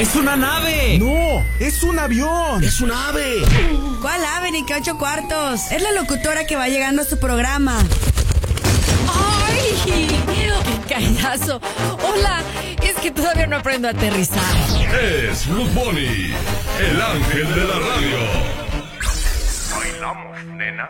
¡Es una nave! ¡No! ¡Es un avión! ¡Es un ave! ¿Cuál ave ni qué ocho cuartos? Es la locutora que va llegando a su programa. ¡Ay! ¡Qué callazo! Hola, es que todavía no aprendo a aterrizar. Es Blue Bunny, el ángel de la radio. Bailamos, nena.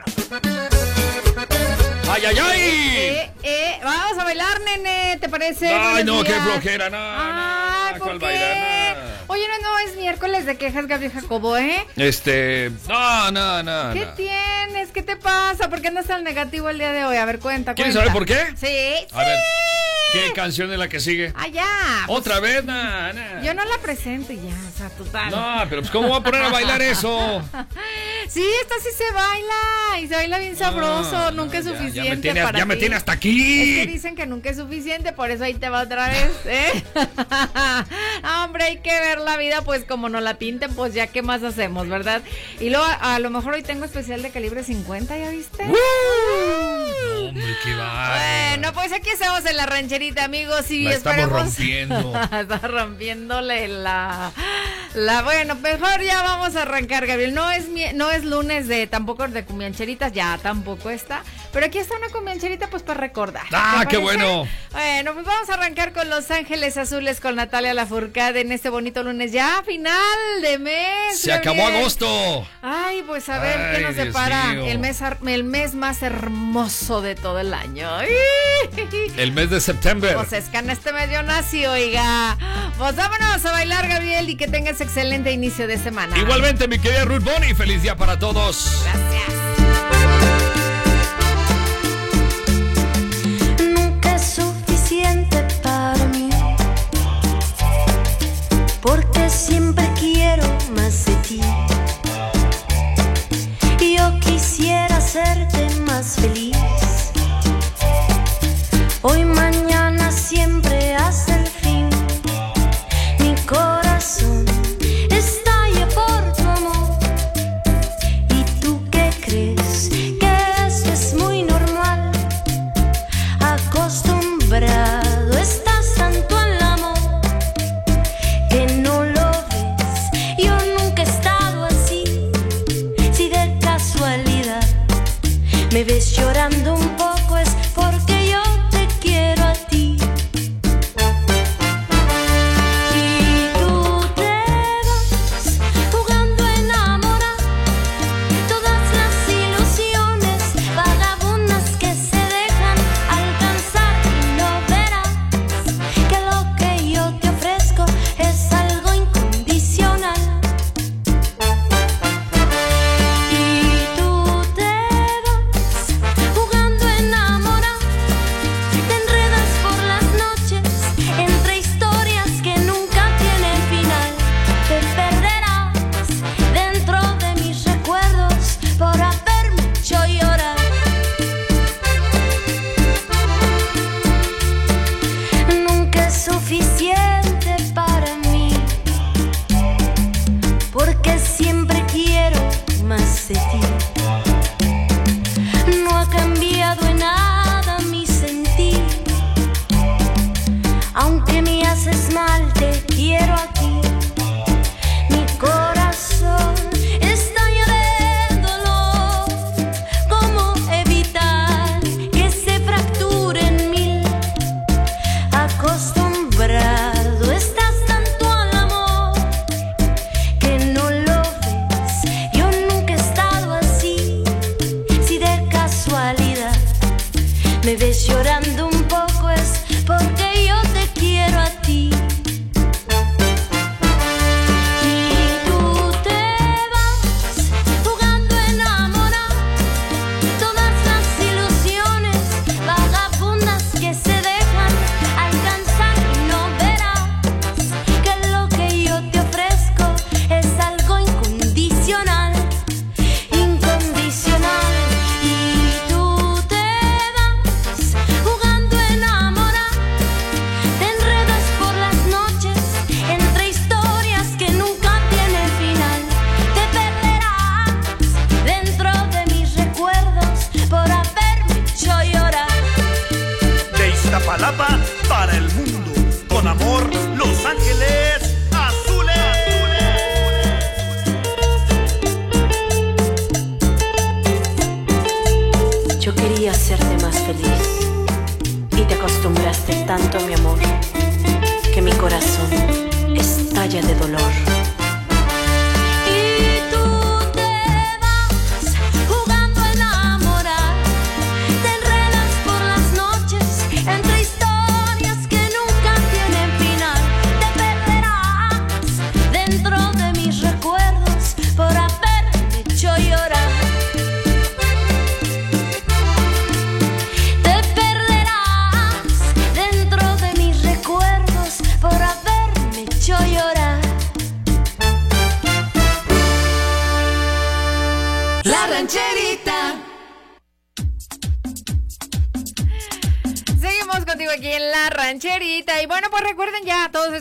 ¡Ay, ay, ay! Eh, eh, vamos a bailar, nene, ¿te parece? Ay, Buenos no, qué flojera, no, Ay, no, ¿por ¿cuál qué? bailar? No. Oye, no, no, es miércoles de quejas, Gabriel Jacobo, ¿eh? Este. No, no, no. ¿Qué no. tienes? ¿Qué te pasa? ¿Por qué andas tan negativo el día de hoy? A ver, cuenta, ¿Quieres cuenta. saber por qué? Sí, A ver. ¿qué canción es la que sigue? Ah, ya. pues, ¿Otra vez? No, no. Yo no la presento ya, o sea, total. No, pero pues, ¿cómo voy a poner a bailar eso? Sí, esta sí se baila y se baila bien sabroso. No, nunca es ya- ya me suficiente tiene- para ya me ti. tiene hasta aquí. Es que dicen que nunca es suficiente, por eso ahí te va otra vez, ¿eh? Hombre, hay que ver la vida pues como nos la pinten, pues ya qué más hacemos, ¿verdad? Y luego a, lo mejor hoy tengo especial de calibre 50, ¿ya viste? Hombre, qué. Bueno, pues aquí estamos en la rancherita, amigos, y La estamos rompiendo. Está rompiéndole la, la. Bueno, mejor ya vamos a arrancar, Gabriel. No es mi- no es lunes de tampoco de cumiancheritas, ya tampoco está. Pero aquí está una cumiancherita, pues para recordar. Ah, ¿Te qué bueno. Bueno, pues vamos a arrancar con Los Ángeles Azules con Natalia Lafourcade en este bonito lunes, ya final de mes. Se acabó agosto. Ay, pues a ver Ay, qué nos Dios depara mío. el mes, el mes más hermoso de todo el año. El mes de septiembre. Pues es que en este medio nací, oiga. Pues vámonos a bailar, Gabriel, y que tengas excelente inicio de semana. Igualmente, mi querida Ruth Bonnie, feliz día para todos. Gracias. nunca es suficiente para mí. Porque siempre quiero más de ti. me ves llorando.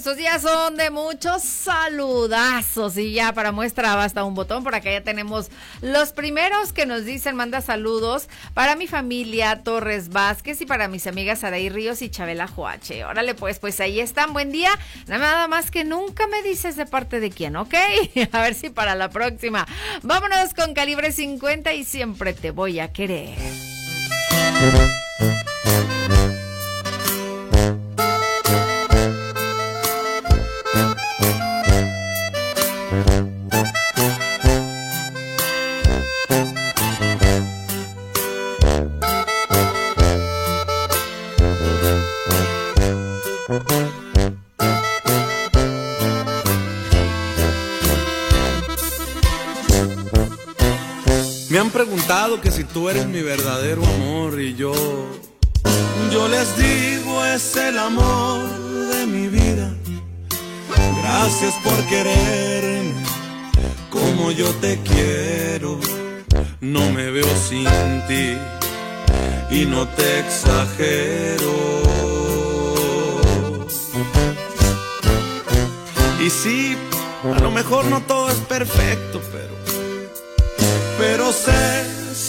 Estos días son de muchos saludazos. Y ya para muestra basta un botón. Por acá ya tenemos los primeros que nos dicen, manda saludos para mi familia Torres Vázquez y para mis amigas Araí Ríos y Chabela Joache. Órale, pues, pues ahí están. Buen día. Nada más que nunca me dices de parte de quién, ¿ok? A ver si para la próxima. Vámonos con calibre 50 y siempre te voy a querer. Que si tú eres mi verdadero amor y yo, yo les digo es el amor de mi vida. Gracias por quererme como yo te quiero. No me veo sin ti y no te exagero. Y sí, a lo mejor no todo es perfecto, pero pero se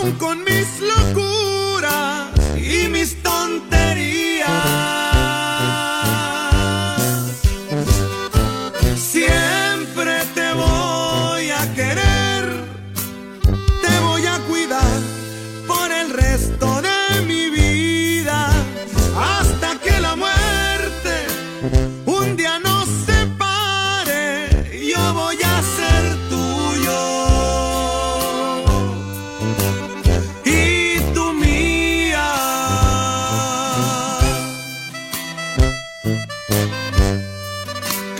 Aun con mis locuras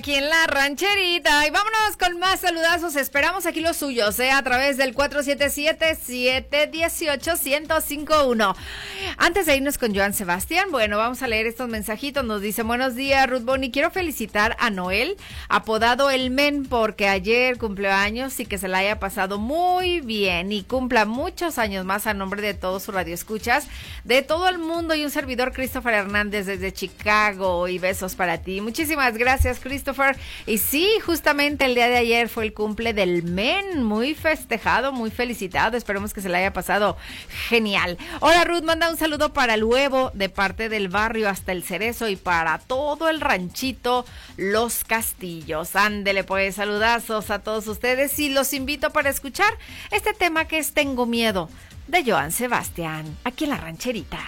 Aquí en la rancherita. Y vámonos más saludazos. Esperamos aquí los suyos, ¿eh? A través del 477-718-1051. Antes de irnos con Joan Sebastián, bueno, vamos a leer estos mensajitos. Nos dice, buenos días, Ruth Bonnie. Quiero felicitar a Noel, apodado El Men, porque ayer cumplió años y que se la haya pasado muy bien y cumpla muchos años más a nombre de todos sus radioescuchas, de todo el mundo y un servidor Christopher Hernández desde Chicago y besos para ti. Muchísimas gracias, Christopher. Y sí, justamente el día de ayer fue el cumple del Men, muy festejado, muy felicitado. Esperemos que se le haya pasado genial. Hola, Ruth, manda un saludo para el huevo de parte del barrio hasta el cerezo y para todo el ranchito Los Castillos. Ándele, pues, saludazos a todos ustedes y los invito para escuchar este tema que es Tengo Miedo de Joan Sebastián, aquí en la rancherita.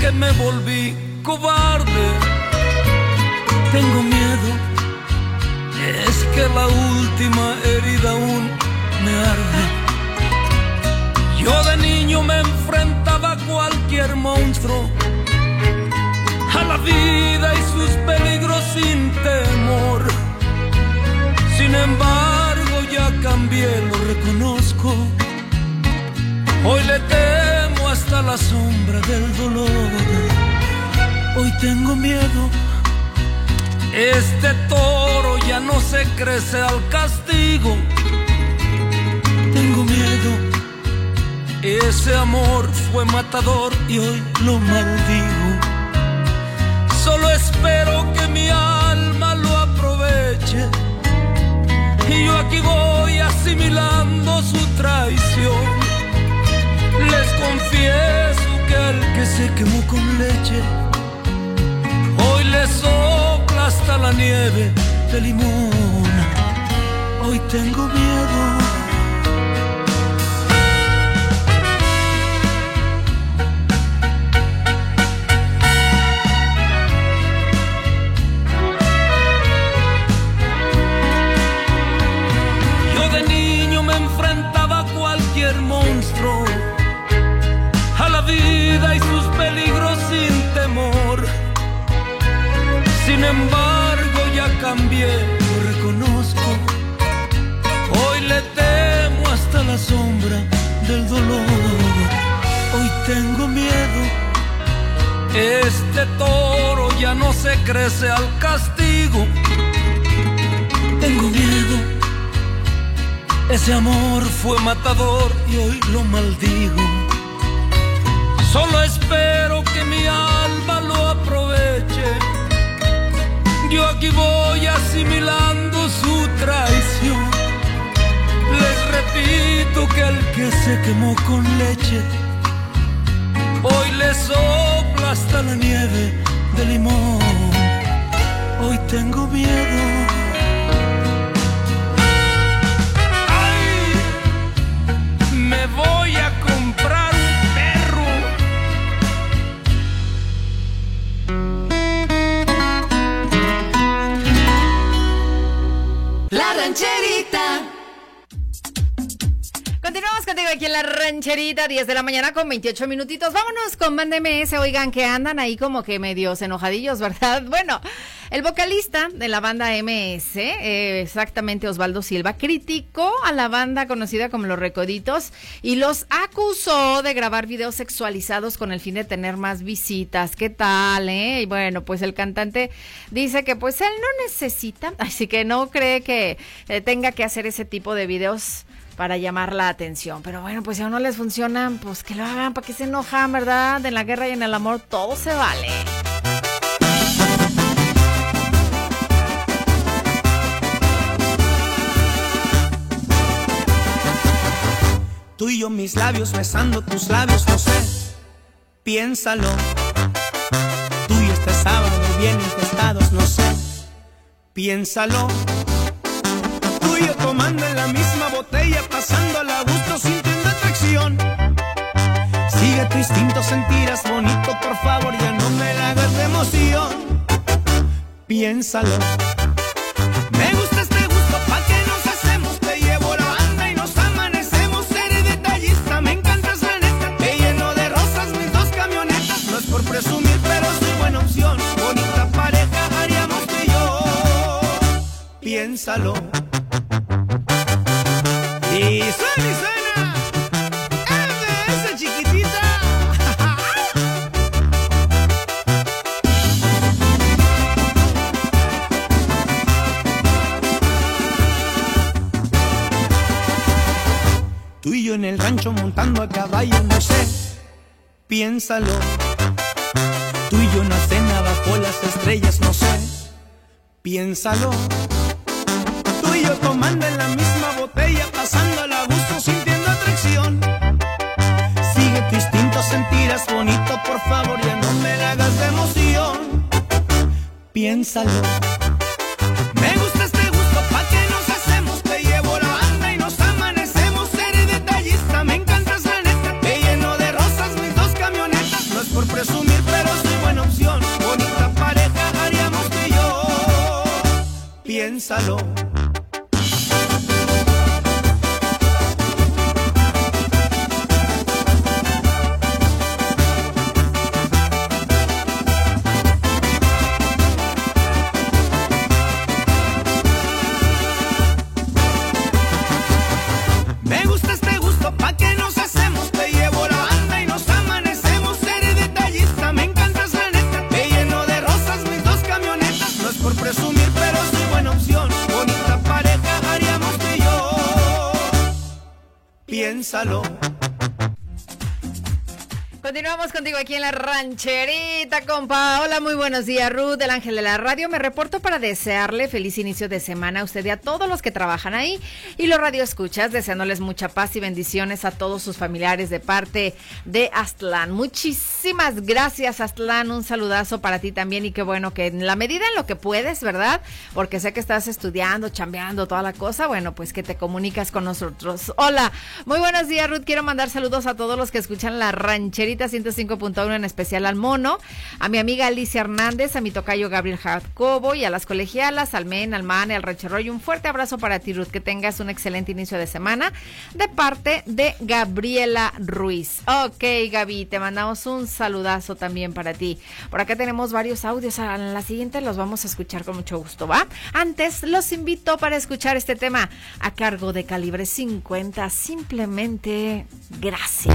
Que me volví cobarde. Tengo miedo, es que la última herida aún me arde. Yo de niño me enfrentaba a cualquier monstruo, a la vida y sus peligros sin temor. Sin embargo ya cambié, lo reconozco. Hoy le hasta la sombra del dolor. Hoy tengo miedo. Este toro ya no se crece al castigo. Tengo miedo. Ese amor fue matador y hoy lo maldigo. Solo espero que mi alma lo aproveche. Y yo aquí voy asimilando su traición. Les confieso que al que se quemó con leche, hoy le sopla hasta la nieve de limón. Hoy tengo miedo. Sombra del dolor. Hoy tengo miedo. Este toro ya no se crece al castigo. Tengo miedo. Ese amor fue matador y hoy lo maldigo. Solo espero que mi alma lo aproveche. Yo aquí voy asimilando su traición. Repito que al que se quemó con leche, hoy le sopla hasta la nieve de limón. Hoy tengo miedo. Ay, me voy a comprar un perro. La rancherita. Contigo aquí en la rancherita, 10 de la mañana con 28 minutitos. Vámonos con Banda MS. Oigan, que andan ahí como que medios enojadillos, ¿verdad? Bueno, el vocalista de la banda MS, eh, exactamente Osvaldo Silva, criticó a la banda conocida como Los Recoditos y los acusó de grabar videos sexualizados con el fin de tener más visitas. ¿Qué tal, eh? Y bueno, pues el cantante dice que pues él no necesita, así que no cree que eh, tenga que hacer ese tipo de videos para llamar la atención. Pero bueno, pues si a uno les funcionan, pues que lo hagan, para que se enojan, ¿verdad? En la guerra y en el amor todo se vale. Tú y yo mis labios besando tus labios, no sé, piénsalo. Tú y este sábado bien infestados, no sé, piénsalo. Tomando en la misma botella, pasándola a gusto, sintiendo atracción. Sigue tu instinto, sentirás bonito, por favor, ya no me la hagas de emoción. Piénsalo. Me gusta este gusto, pa' que nos hacemos, te llevo la banda y nos amanecemos. Seré detallista, me encantas la neta, te lleno de rosas mis dos camionetas. No es por presumir, pero soy buena opción. Bonita pareja haríamos tú y yo. Piénsalo. Y suena y suena. esa chiquitita. Tú y yo en el rancho montando a caballo, no sé, piénsalo. Tú y yo en la cena bajo las estrellas, no sé, piénsalo. Tomando en la misma botella, pasando a gusto, sintiendo atracción. Sigue tu instinto, sentirás bonito, por favor, ya no me la hagas de emoción. Piénsalo. Me gusta este gusto, pa' que nos hacemos, te llevo la banda y nos amanecemos. Seré detallista, me encantas la neta, te lleno de rosas mis dos camionetas. No es por presumir, pero soy buena opción. Bonita pareja haríamos y yo. Piénsalo. Aquí en la rancherita, compa. Hola, muy buenos días, Ruth, el ángel de la radio. Me reporto para desearle feliz inicio de semana a usted y a todos los que trabajan ahí. Y los radioescuchas, deseándoles mucha paz y bendiciones a todos sus familiares de parte de Aztlán. Muchísimas gracias, Aztlán. Un saludazo para ti también. Y qué bueno que en la medida en lo que puedes, ¿verdad? Porque sé que estás estudiando, chambeando, toda la cosa. Bueno, pues que te comunicas con nosotros. Hola, muy buenos días, Ruth. Quiero mandar saludos a todos los que escuchan la rancherita 105.1, en especial al mono, a mi amiga Alicia Hernández, a mi tocayo Gabriel Jacobo y a las colegialas, al men, al man, al rancherroy. Un fuerte abrazo para ti, Ruth. Que tengas un excelente inicio de semana de parte de Gabriela Ruiz. Ok, Gaby, te mandamos un saludazo también para ti. Por acá tenemos varios audios. A la siguiente los vamos a escuchar con mucho gusto, ¿va? Antes los invito para escuchar este tema a cargo de Calibre 50. Simplemente gracias.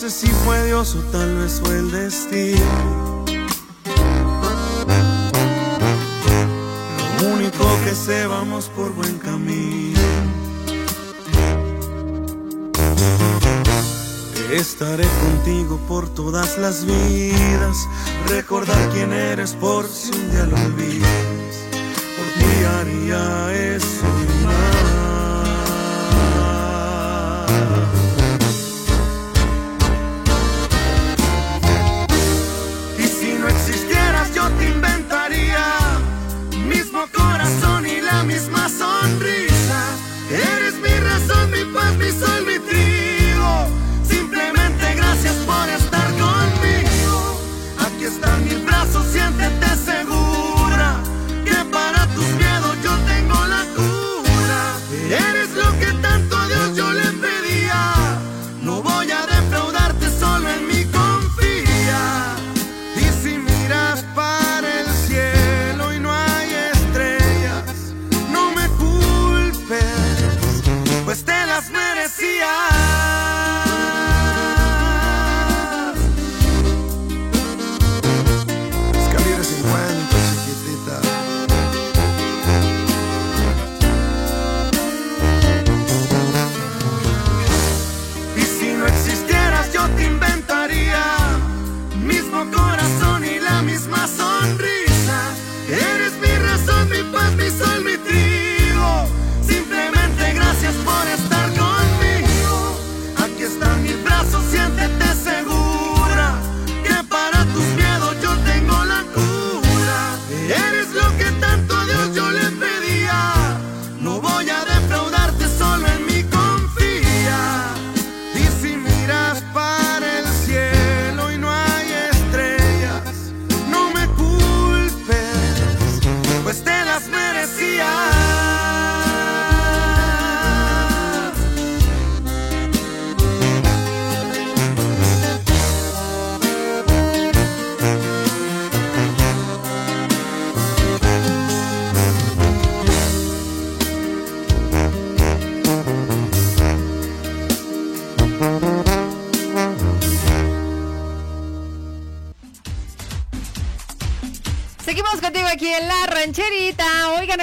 Sé si fue Dios o tal vez fue el destino. Lo único que sé, vamos por buen camino. Estaré contigo por todas las vidas. Recordar quién eres por si un día lo olvidas. Por ti haría eso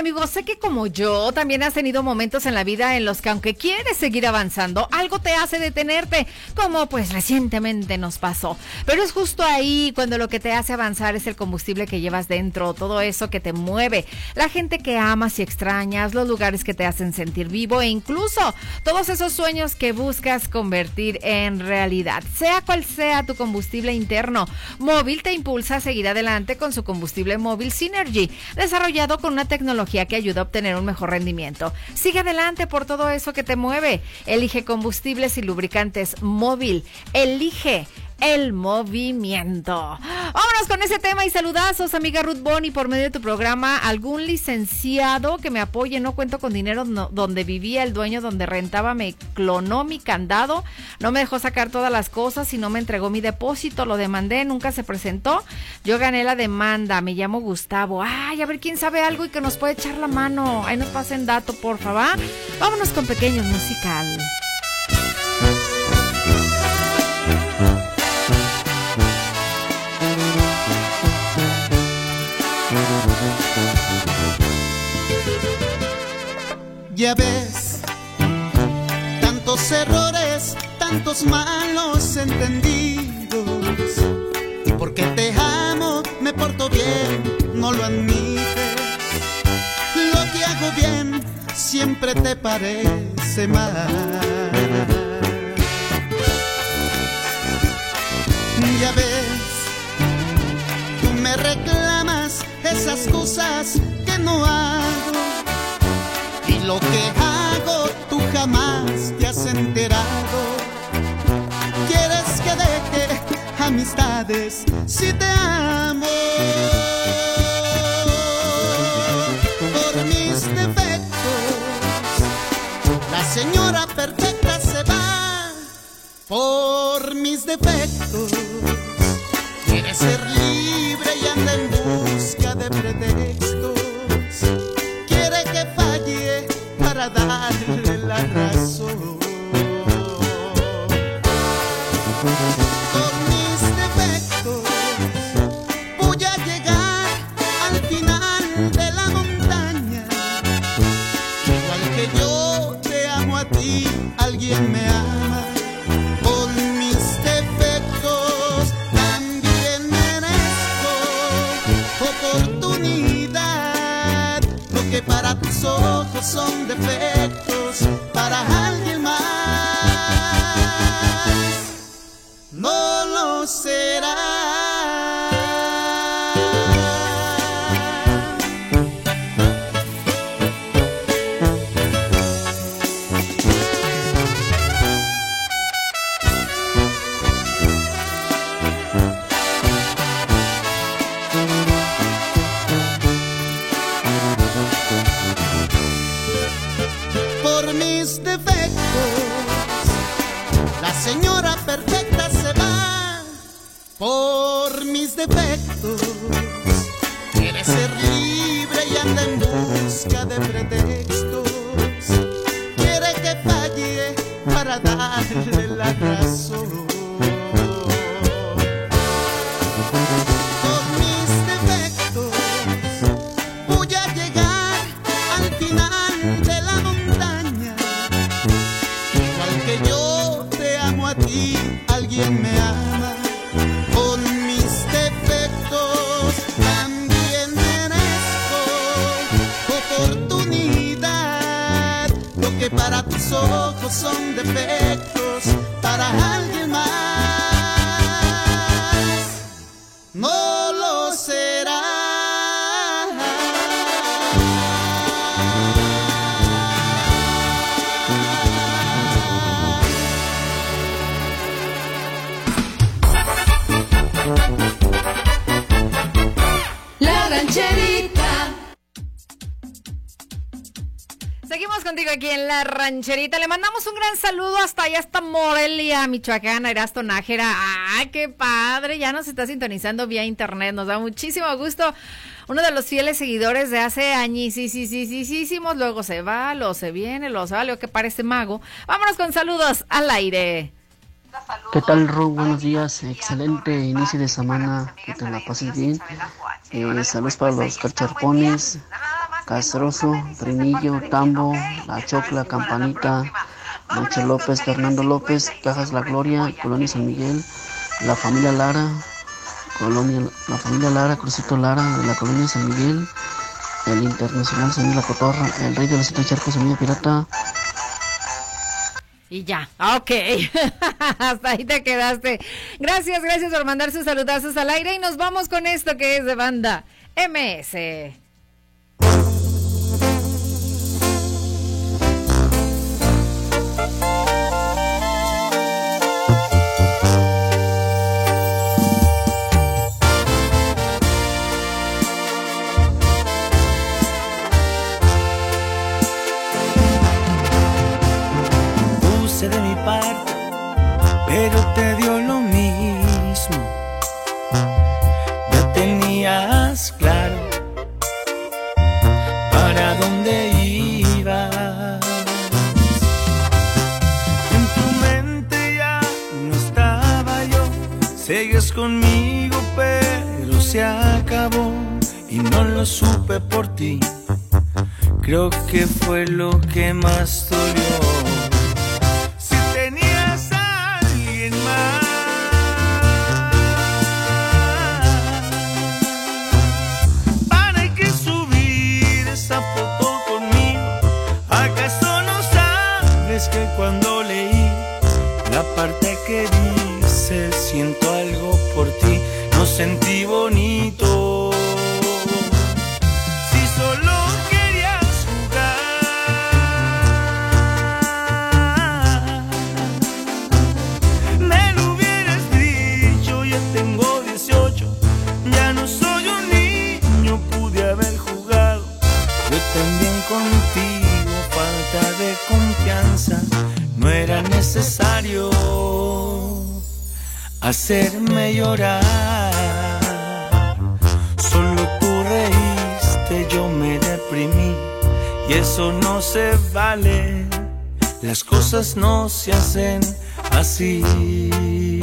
amigos, sé que como yo también has tenido momentos en la vida en los que aunque quieres seguir avanzando, algo te hace detenerte, como pues recientemente nos pasó. Pero es justo ahí cuando lo que te hace avanzar es el combustible que llevas dentro, todo eso que te mueve, la gente que amas y extrañas, los lugares que te hacen sentir vivo e incluso todos esos sueños que buscas convertir en realidad. Sea cual sea tu combustible interno, Móvil te impulsa a seguir adelante con su combustible móvil Synergy, desarrollado con una tecnología que ayuda a obtener un mejor rendimiento. Sigue adelante por todo eso que te mueve. Elige combustibles y lubricantes móvil. Elige el movimiento. Vámonos con ese tema y saludazos, amiga Ruth Boni, por medio de tu programa. Algún licenciado que me apoye, no cuento con dinero donde vivía el dueño, donde rentaba, me clonó mi candado, no me dejó sacar todas las cosas y no me entregó mi depósito, lo demandé, nunca se presentó. Yo gané la demanda, me llamo Gustavo. Ay, a ver quién sabe algo y que nos puede echar la mano. Ahí nos pasen dato, por favor. Vámonos con pequeños musical. Ya ves, tantos errores, tantos malos entendidos. Porque te amo, me porto bien, no lo admites. Lo que hago bien siempre te parece mal. Ya ves, tú me reclamas esas cosas que no hago. Lo que hago tú jamás te has enterado. Quieres que deje amistades si te amo. Por mis defectos, la señora perfecta se va. Por mis defectos, quiere ser libre son rancherita. Le mandamos un gran saludo hasta allá, hasta Morelia, Michoacán, Erasto Nájera. ¡Ay, qué padre! Ya nos está sintonizando vía internet. Nos da muchísimo gusto. Uno de los fieles seguidores de hace años, sí, sí, sí, sí, sí, sí, luego se va, luego se viene, luego se va, luego que parece mago. Vámonos con saludos al aire. ¿Qué tal, Ru? Buenos días. Excelente inicio de semana. Que te la pases bien. Eh, saludos para los cacharpones, Castroso, Trinillo, Tambo, La Chocla, Campanita, Nacho López, Fernando López, Cajas La Gloria, Colonia San Miguel, la familia Lara, Colonia, la familia Lara, Crucito Lara de la Colonia San Miguel, el Internacional San La Cotorra, el Rey de los Siete Charcos, Semilla Pirata, Y ya, ok. Hasta ahí te quedaste. Gracias, gracias por mandar sus saludazos al aire y nos vamos con esto que es de banda MS. conmigo, pero se acabó y no lo supe por ti. Creo que fue lo que más dolió. Si sentí bonito? Si solo querías jugar, me lo hubieras dicho. Ya tengo 18, ya no soy un niño, pude haber jugado. Yo también contigo, falta de confianza, no era necesario hacerme llorar. Y eso no se vale. Las cosas no se hacen así.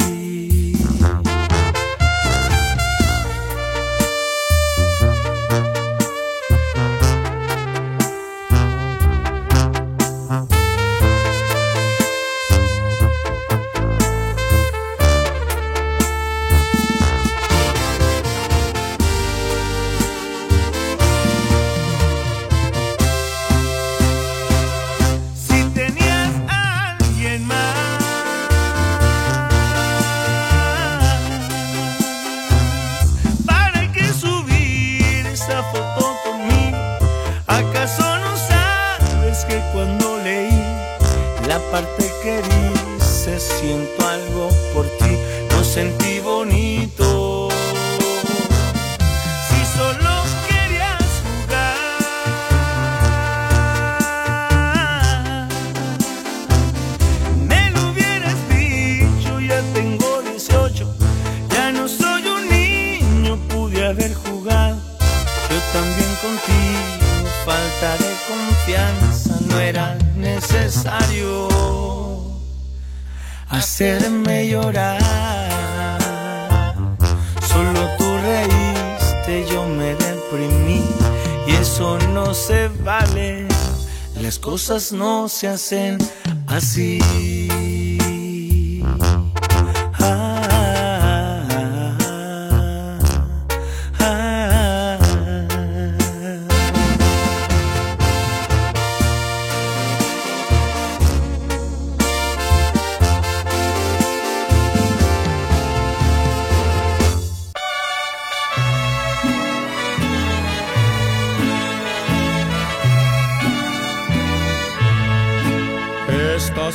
No se hacen así.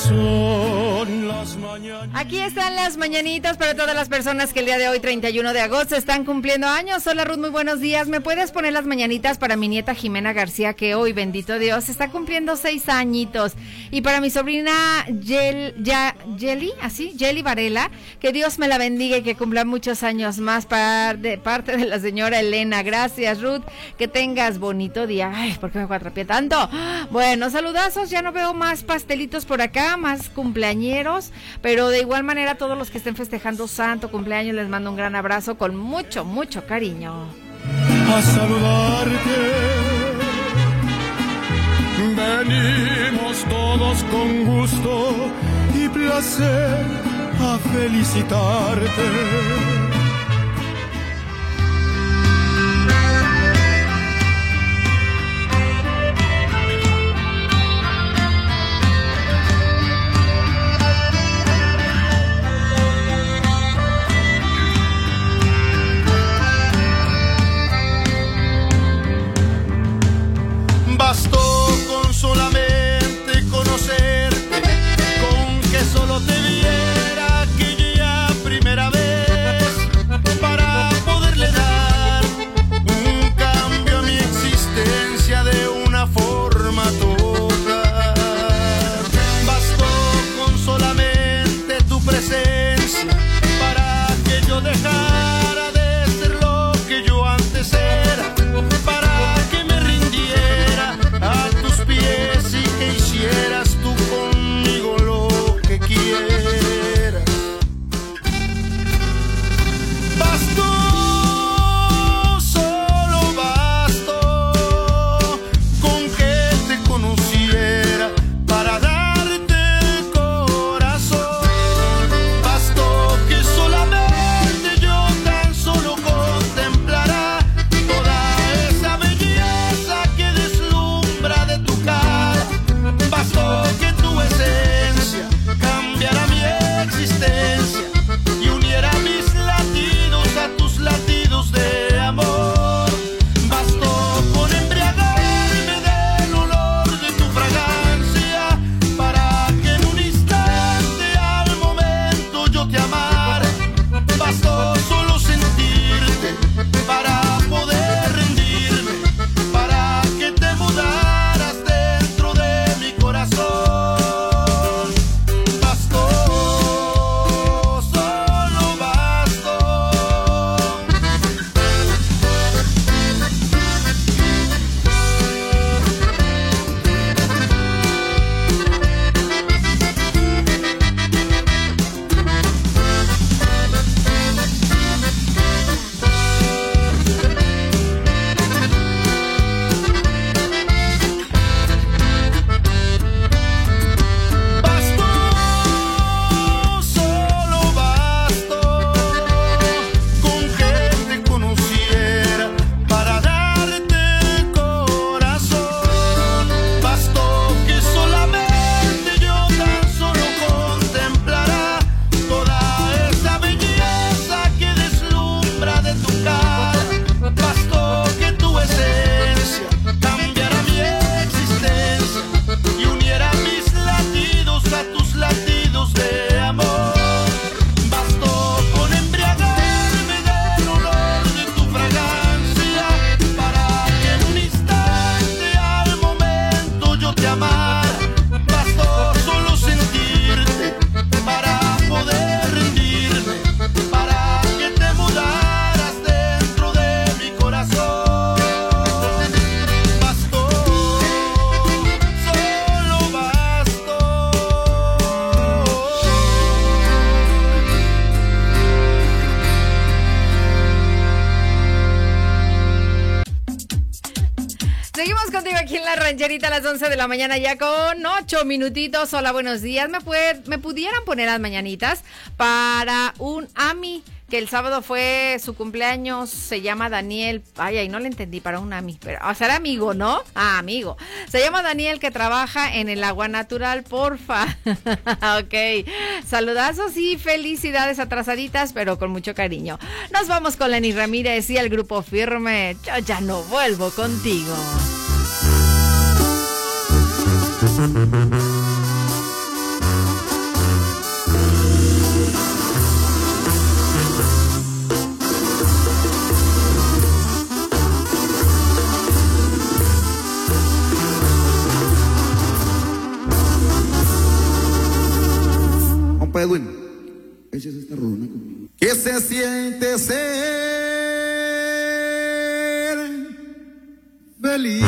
Estas son las mañanas. Aquí están las mañanitas para todas las personas que el día de hoy, 31 de agosto, están cumpliendo años. Hola Ruth, muy buenos días. ¿Me puedes poner las mañanitas para mi nieta Jimena García, que hoy, bendito Dios, está cumpliendo seis añitos? Y para mi sobrina Yel, ya, así, Yeli Varela, que Dios me la bendiga y que cumpla muchos años más de parte de la señora Elena. Gracias, Ruth. Que tengas bonito día. Ay, ¿por qué me cuatrapié tanto? Bueno, saludazos. Ya no veo más pastelitos por acá, más cumpleañeros, pero de igual manera todos los que estén festejando santo cumpleaños les mando un gran abrazo con mucho, mucho cariño. a saludarte. Venimos todos con gusto y placer a felicitarte. Bastó con solamente las 11 de la mañana ya con 8 minutitos. Hola, buenos días. ¿Me, puede- pudieran poner las mañanitas para un AMI que el sábado fue su cumpleaños, se llama Daniel. Ay, ay, no le entendí para un AMI, pero o sea, amigo, ¿no? Ah, amigo. Se llama Daniel que trabaja en el agua natural, porfa. ok. Saludazos y felicidades atrasaditas, pero con mucho cariño. Nos vamos con Lenny Ramírez y el grupo firme. Yo ya no vuelvo contigo. Compa Edwin, échese esta rolona conmigo. ¿Qué se siente ser feliz?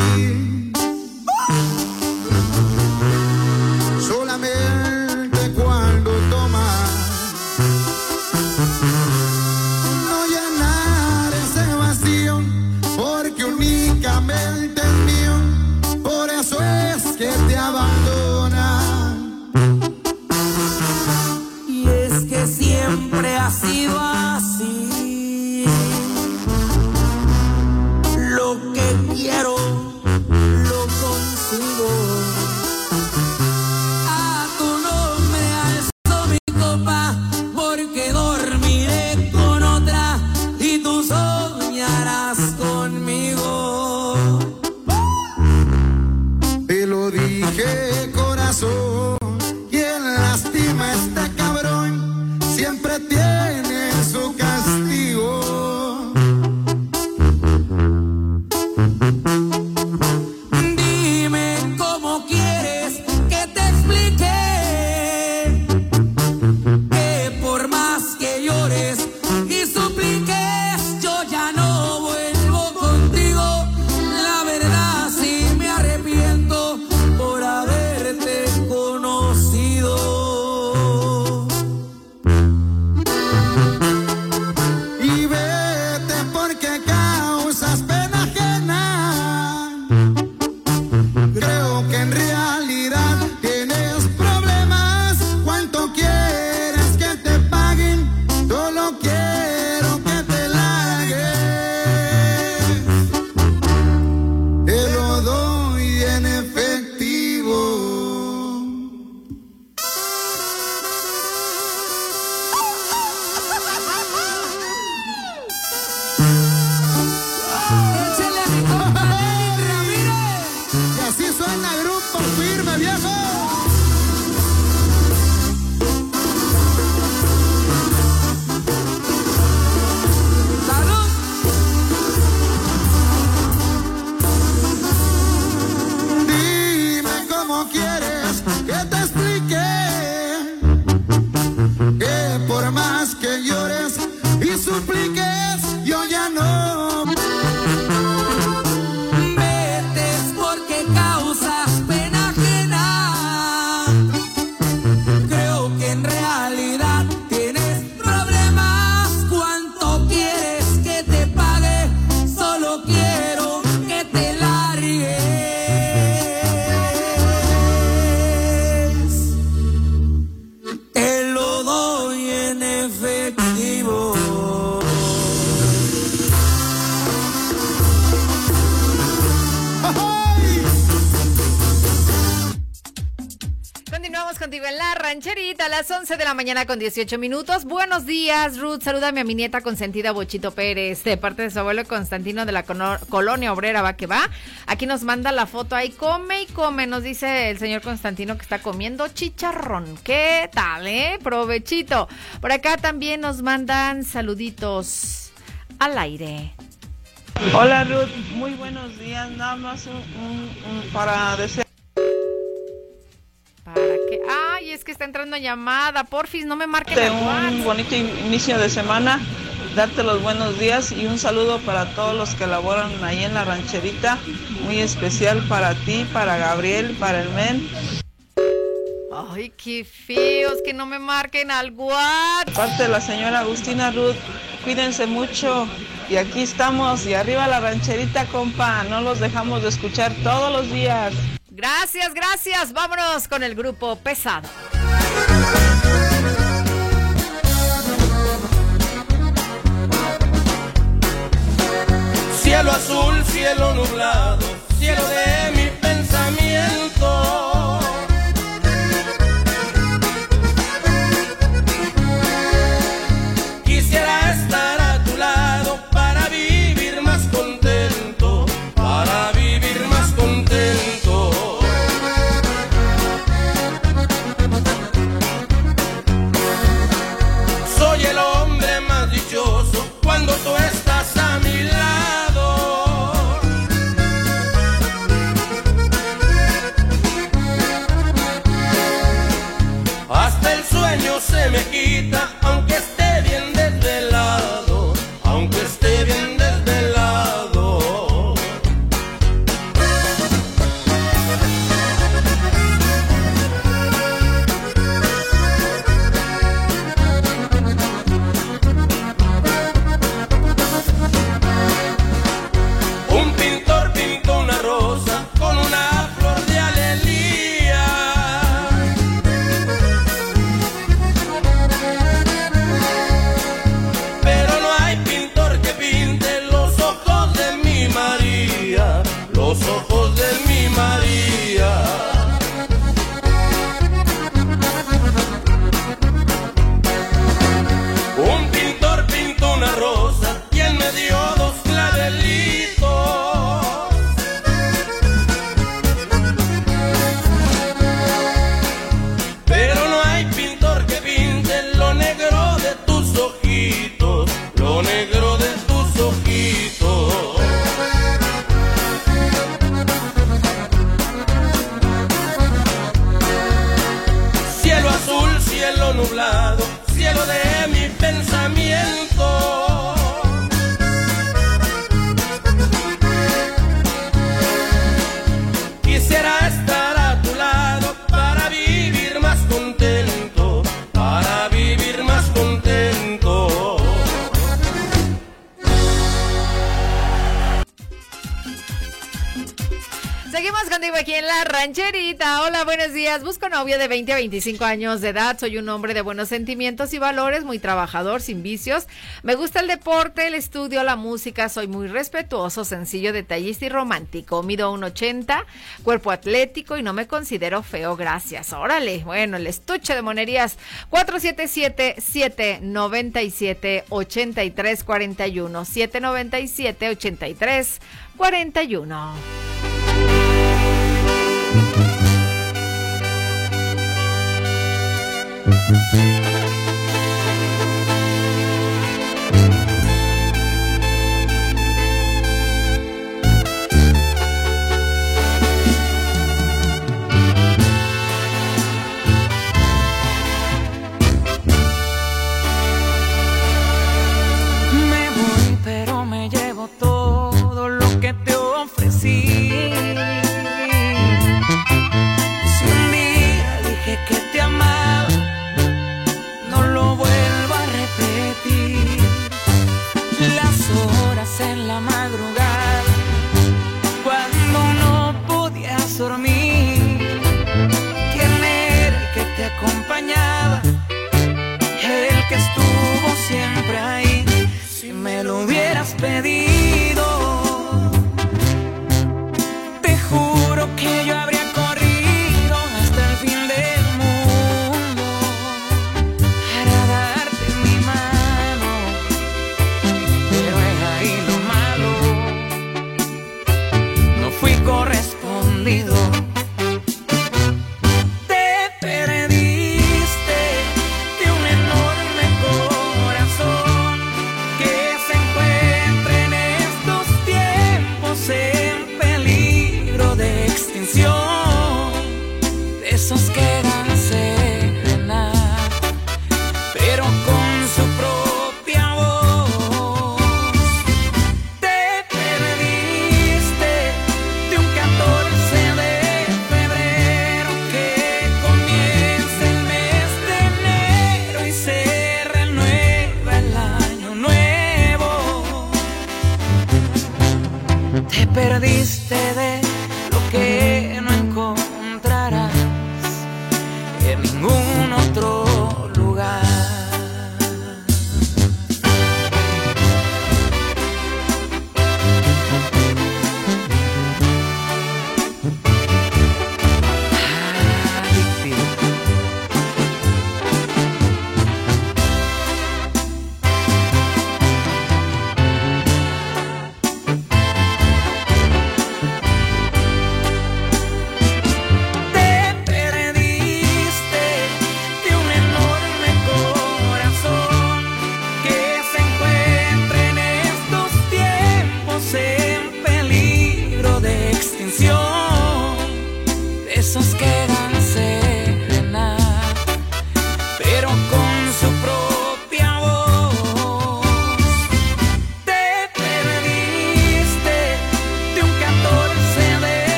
Mañana con 18 minutos. Buenos días, Ruth. Salúdame a mi nieta consentida Bochito Pérez, de parte de su abuelo Constantino de la colonia obrera, va que va. Aquí nos manda la foto ahí, come y come. Nos dice el señor Constantino que está comiendo chicharrón. ¿Qué tal, eh? Provechito. Por acá también nos mandan saluditos al aire. Hola Ruth, muy buenos días. Nada más un- para desear. ¿Para qué? Ay, es que está entrando llamada. Porfis, no me marquen el un bonito inicio de semana, darte los buenos días y un saludo para todos los que laboran ahí en la rancherita, muy especial para ti, para Gabriel, para el men. Ay, qué feos que no me marquen al WhatsApp. Parte de la señora Agustina Ruth, cuídense mucho y aquí estamos y arriba la rancherita, compa, no los dejamos de escuchar todos los días. Gracias, gracias. Vámonos con el grupo pesado. Cielo azul, cielo nublado, cielo de mi pensamiento. Novio de 20 a 25 años de edad. Soy un hombre de buenos sentimientos y valores, muy trabajador, sin vicios. Me gusta el deporte, el estudio, la música. Soy muy respetuoso, sencillo, detallista y romántico. Mido 1,80, cuerpo atlético y no me considero feo. Gracias. Órale. Bueno, el estuche de monerías 477-797-8341. 797-8341. Me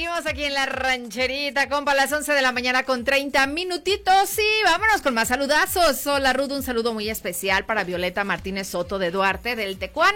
Seguimos aquí en la rancherita, compa, a las 11 de la mañana con 30 minutitos. Y vámonos con más saludazos. Hola, Ruth, un saludo muy especial para Violeta Martínez Soto de Duarte, del Tecuán,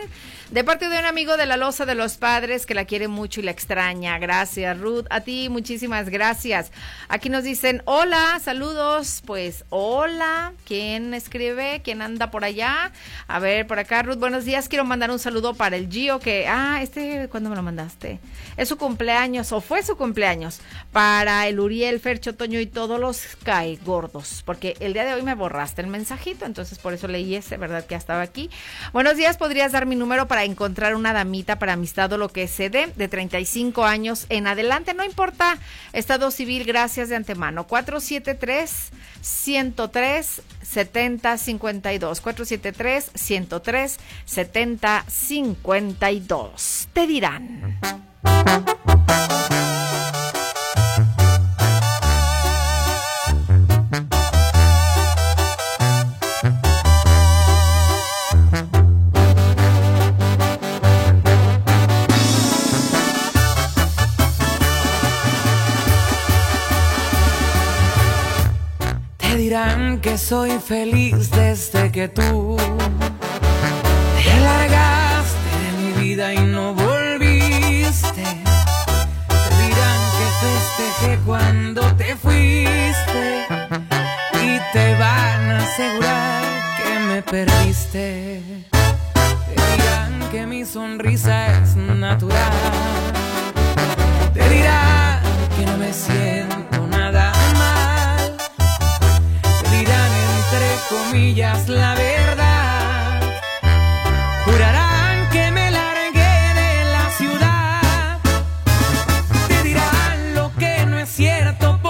de parte de un amigo de la Loza de los Padres que la quiere mucho y la extraña. Gracias, Ruth. A ti, muchísimas gracias. Aquí nos dicen, hola, saludos. Pues, hola. ¿Quién escribe? ¿Quién anda por allá? A ver, por acá, Ruth, buenos días. Quiero mandar un saludo para el Gio, que, ah, este, ¿cuándo me lo mandaste? Es su cumpleaños, o fue su cumpleaños, para el Uriel, Fercho, Toño y todos los cae gordos, porque el día de hoy me borraste el mensajito, entonces por eso leí ese, ¿verdad? Que ya estaba aquí. Buenos días, ¿podrías dar mi número para encontrar una damita para amistad o lo que se dé de 35 años en adelante? No importa, estado civil, gracias de antemano. 473 103 70 52 473 103 70 52 te dirán Te dirán que soy feliz desde que tú te largaste de mi vida y no volviste. Festejé cuando te fuiste y te van a asegurar que me perdiste. Te dirán que mi sonrisa es natural. Te dirán que no me siento nada mal. Te dirán entre comillas la verdad. Lo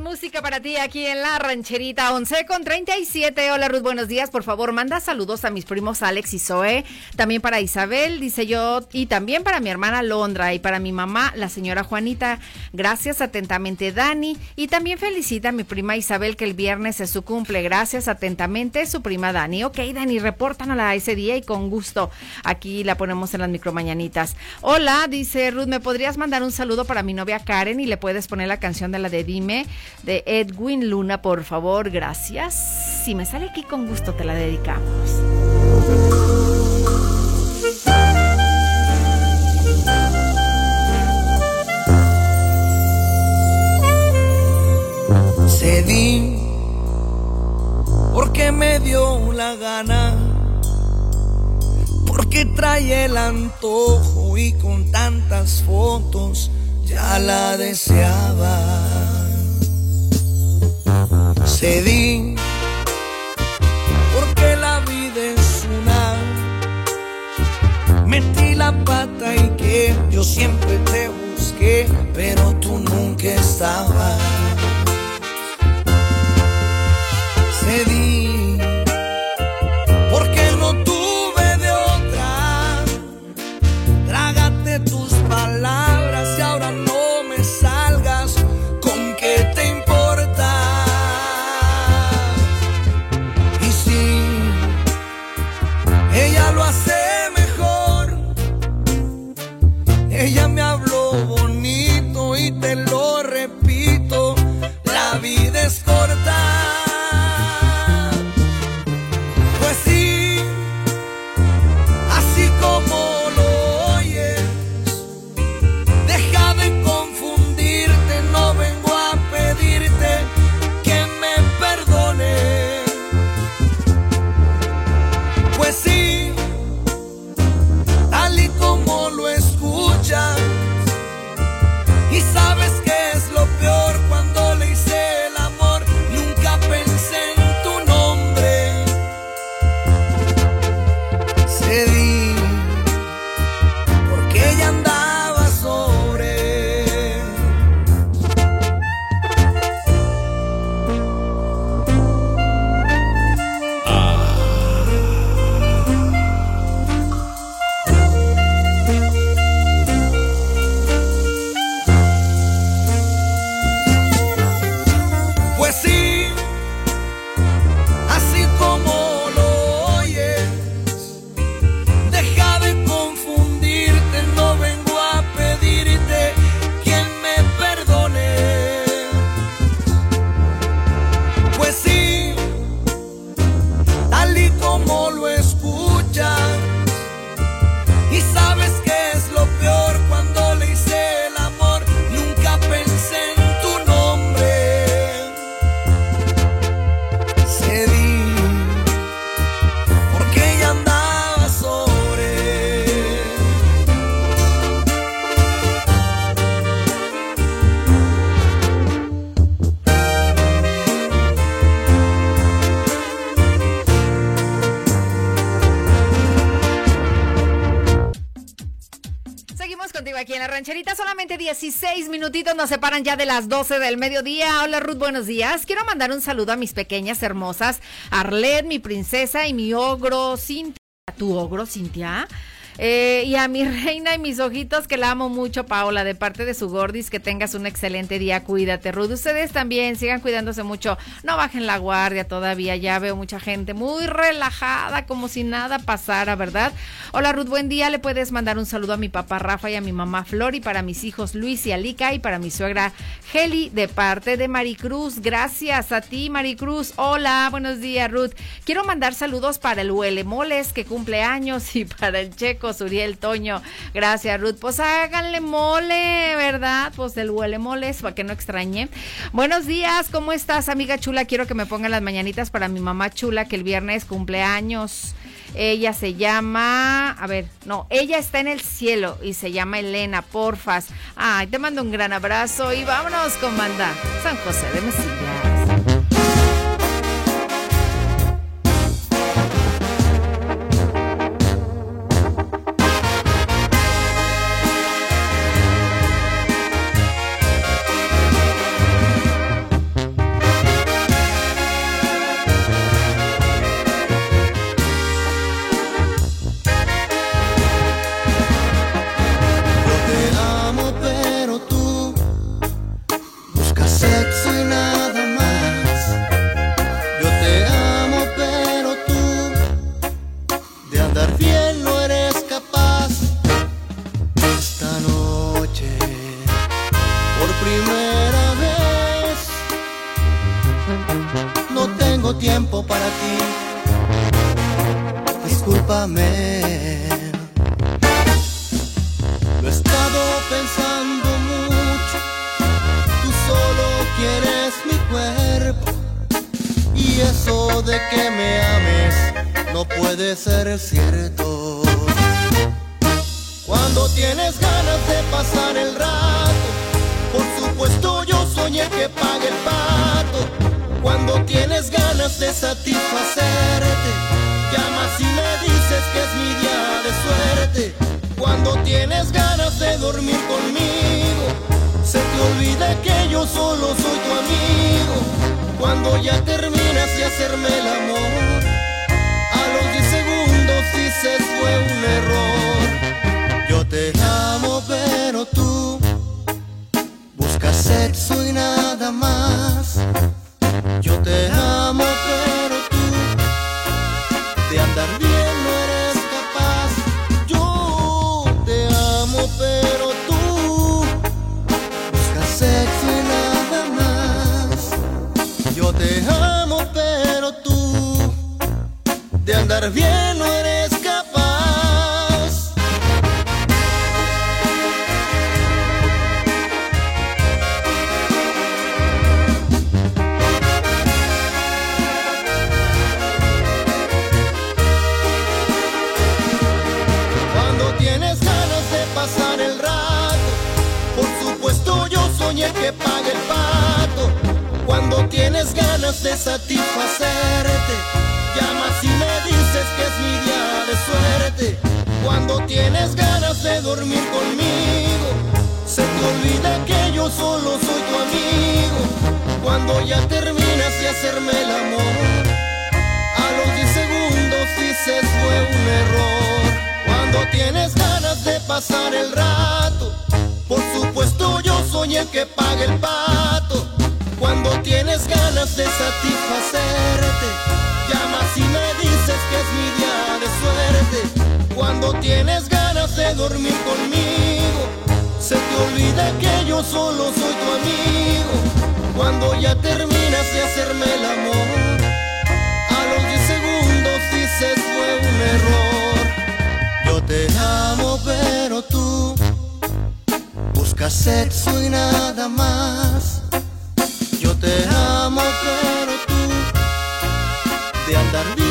Música para ti aquí en la rancherita 11 con 37. Hola Ruth, buenos días. Por favor, manda saludos a mis primos Alex y Zoe. También para Isabel, dice yo. Y también para mi hermana Londra y para mi mamá, la señora Juanita. Gracias atentamente, Dani. Y también felicita a mi prima Isabel que el viernes es su cumple. Gracias atentamente, su prima Dani. Ok, Dani, repórtanosla ese día y con gusto. Aquí la ponemos en las micromañanitas. Hola, dice Ruth, ¿me podrías mandar un saludo para mi novia Karen y le puedes poner la canción de la de Dime de Edwin Luna, por favor? Gracias. Si me sale aquí con gusto, te la dedicamos. Cedí porque me dio la gana, porque trae el antojo y con tantas fotos ya la deseaba. Cedí porque la vida es una. Metí la pata y que yo siempre te busqué, pero tú nunca estabas. Cedí 16 minutitos nos separan ya de las 12 del mediodía. Hola Ruth, buenos días. Quiero mandar un saludo a mis pequeñas hermosas, Arlet, mi princesa y mi ogro Cintia. ¿Tu ogro Cintia? Eh, y a mi reina y mis ojitos que la amo mucho, Paola, de parte de su gordis, que tengas un excelente día. Cuídate, Ruth. Ustedes también sigan cuidándose mucho. No bajen la guardia todavía. Ya veo mucha gente muy relajada, como si nada pasara, ¿verdad? Hola, Ruth, buen día. Le puedes mandar un saludo a mi papá Rafa y a mi mamá Flor y para mis hijos Luis y Alica y para mi suegra Heli de parte de Maricruz. Gracias a ti, Maricruz. Hola, buenos días, Ruth. Quiero mandar saludos para el Huele Moles que cumple años y para el Checo Suriel Toño. Gracias, Ruth. Pues háganle mole, ¿verdad? Pues el Huele Moles para que no extrañe. Buenos días, ¿cómo estás, amiga chula? Quiero que me pongan las mañanitas para mi mamá chula que el viernes cumple años. Ella se llama, a ver, no, ella está en el cielo y se llama Elena, porfas. Ay, te mando un gran abrazo y vámonos con banda San José de Mesillas. Satisfacerte, llamas y me dices que es mi día de suerte. Cuando tienes ganas de dormir conmigo, se te olvida que yo solo soy tu amigo. Cuando ya terminas de hacerme el amor, a los 10 segundos dices fue un error. Yo te amo, pero tú buscas sexo y nada más. Yo te amo, pero andar bien no eres capaz. Cuando tienes ganas de pasar el rato, por supuesto yo el que paga el pato. Cuando tienes ganas de satisfacerte, tienes ganas de dormir conmigo, se te olvida que yo solo soy tu amigo. Cuando ya terminas de hacerme el amor, a los 10 segundos dices fue un error. Cuando tienes ganas de pasar el rato, por supuesto yo soy el que paga el pato. Cuando tienes ganas de satisfacerte, llamas y me dices que es mi tienes ganas de dormir conmigo, se te olvida que yo solo soy tu amigo. Cuando ya terminas de hacerme el amor, a los 10 segundos dices fue un error. Yo te amo, pero tú buscas sexo y nada más. Yo te amo, pero tú de andar bien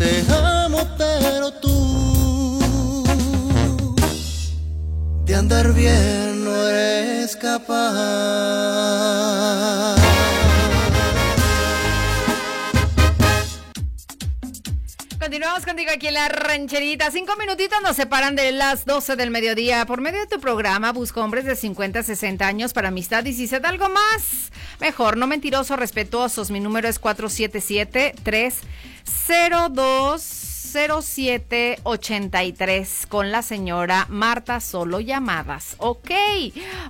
te amo, pero tú de andar bien no eres capaz. Continuamos contigo aquí en la rancherita. Cinco minutitos nos separan de las 12 del mediodía. Por medio de tu programa, busco hombres de 50 a 60 años para amistad y si se da algo más, mejor, no mentirosos, respetuosos. Mi número es 477-302. 0783 con la señora Marta Solo Llamadas. Ok.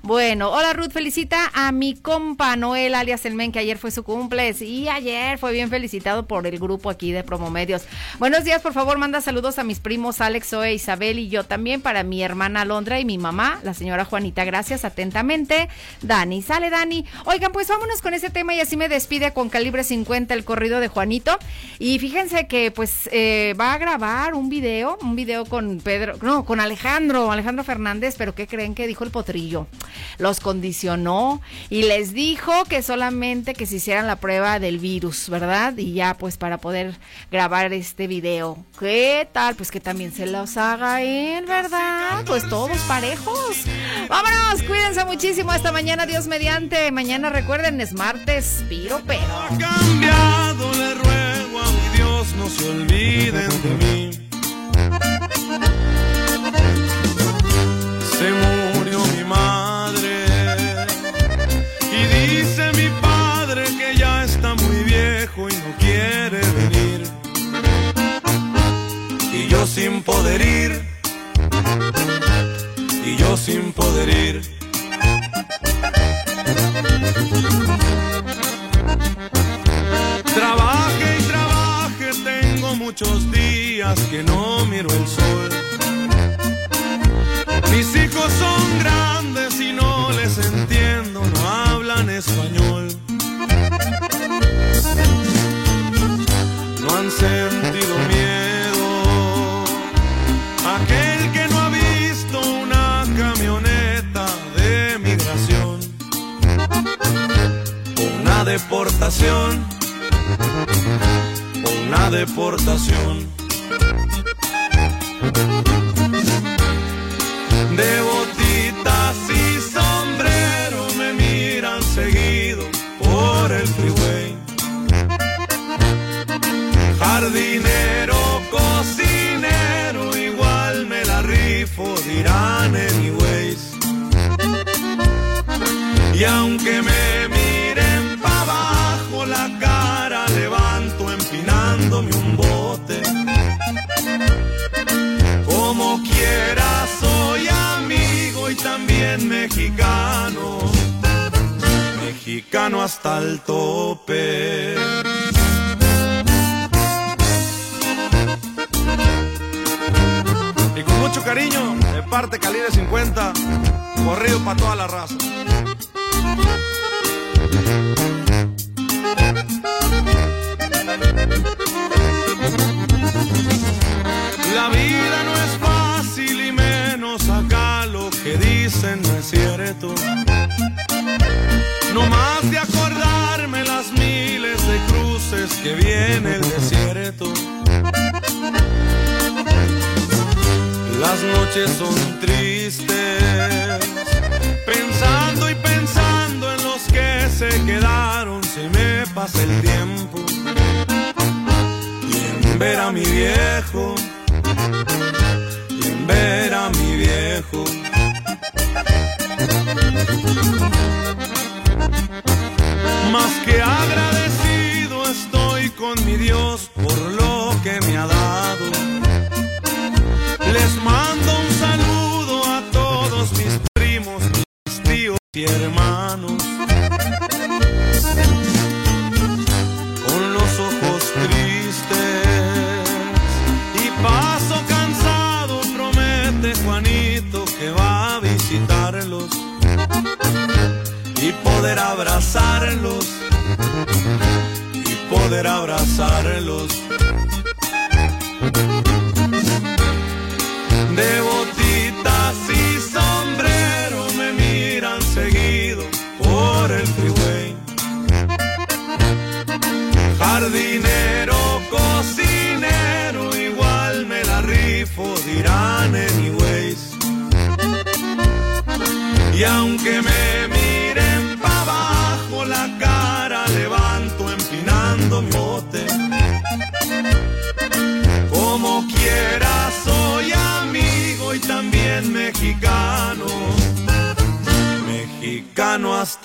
Bueno, hola Ruth, felicita a mi compa Noel alias El Men, que ayer fue su cumple. Y ayer fue bien felicitado por el grupo aquí de Promomedios. Buenos días, por favor, manda saludos a mis primos Alex, Zoe, Isabel y yo también para mi hermana Alondra y mi mamá, la señora Juanita. Gracias, atentamente. Dani, sale Dani. Oigan, pues vámonos con ese tema y así me despide con calibre 50 el corrido de Juanito. Y fíjense que pues eh, va a grabar un video, un video con Pedro, no, con Alejandro, Alejandro Fernández, pero ¿qué creen que dijo el potrillo? Los condicionó y les dijo que solamente que se hicieran la prueba del virus, ¿verdad? Y ya pues para poder grabar este video. ¿Qué tal? Pues que también se los haga él, ¿verdad? Pues todos parejos. Vámonos, cuídense muchísimo esta mañana, Dios mediante. Mañana recuerden, es martes, piro pero. cambiado, le ruego a se olviden de mí. Se murió mi madre y dice mi padre que ya está muy viejo y no quiere venir. Y yo sin poder ir, y yo sin poder ir. Muchos días que no miro el sol. Mis hijos son grandes y no les entiendo, no hablan español. No han sentido miedo. Aquel que no ha visto una camioneta de migración una deportación una deportación. Mexicano. Mexicano hasta el tope. Y con mucho cariño, de parte Calibre 50, corrido para toda la raza. Viene el desierto. Las noches son tristes, pensando y pensando en los que se quedaron, se me pasa el tiempo. Y en ver a mi viejo, y en ver a mi viejo. Más que agradecido con mi Dios por lo que me ha dado. Les mando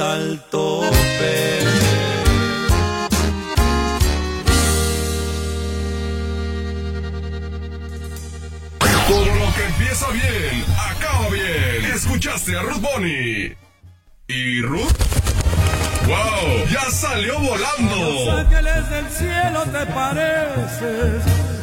hasta el tope. Todo lo que empieza bien, acaba bien. Escuchaste a Ruth Bonnie. ¿Y Ruth? ¡Wow! ¡Ya salió Los volando! ángeles del cielo te pareces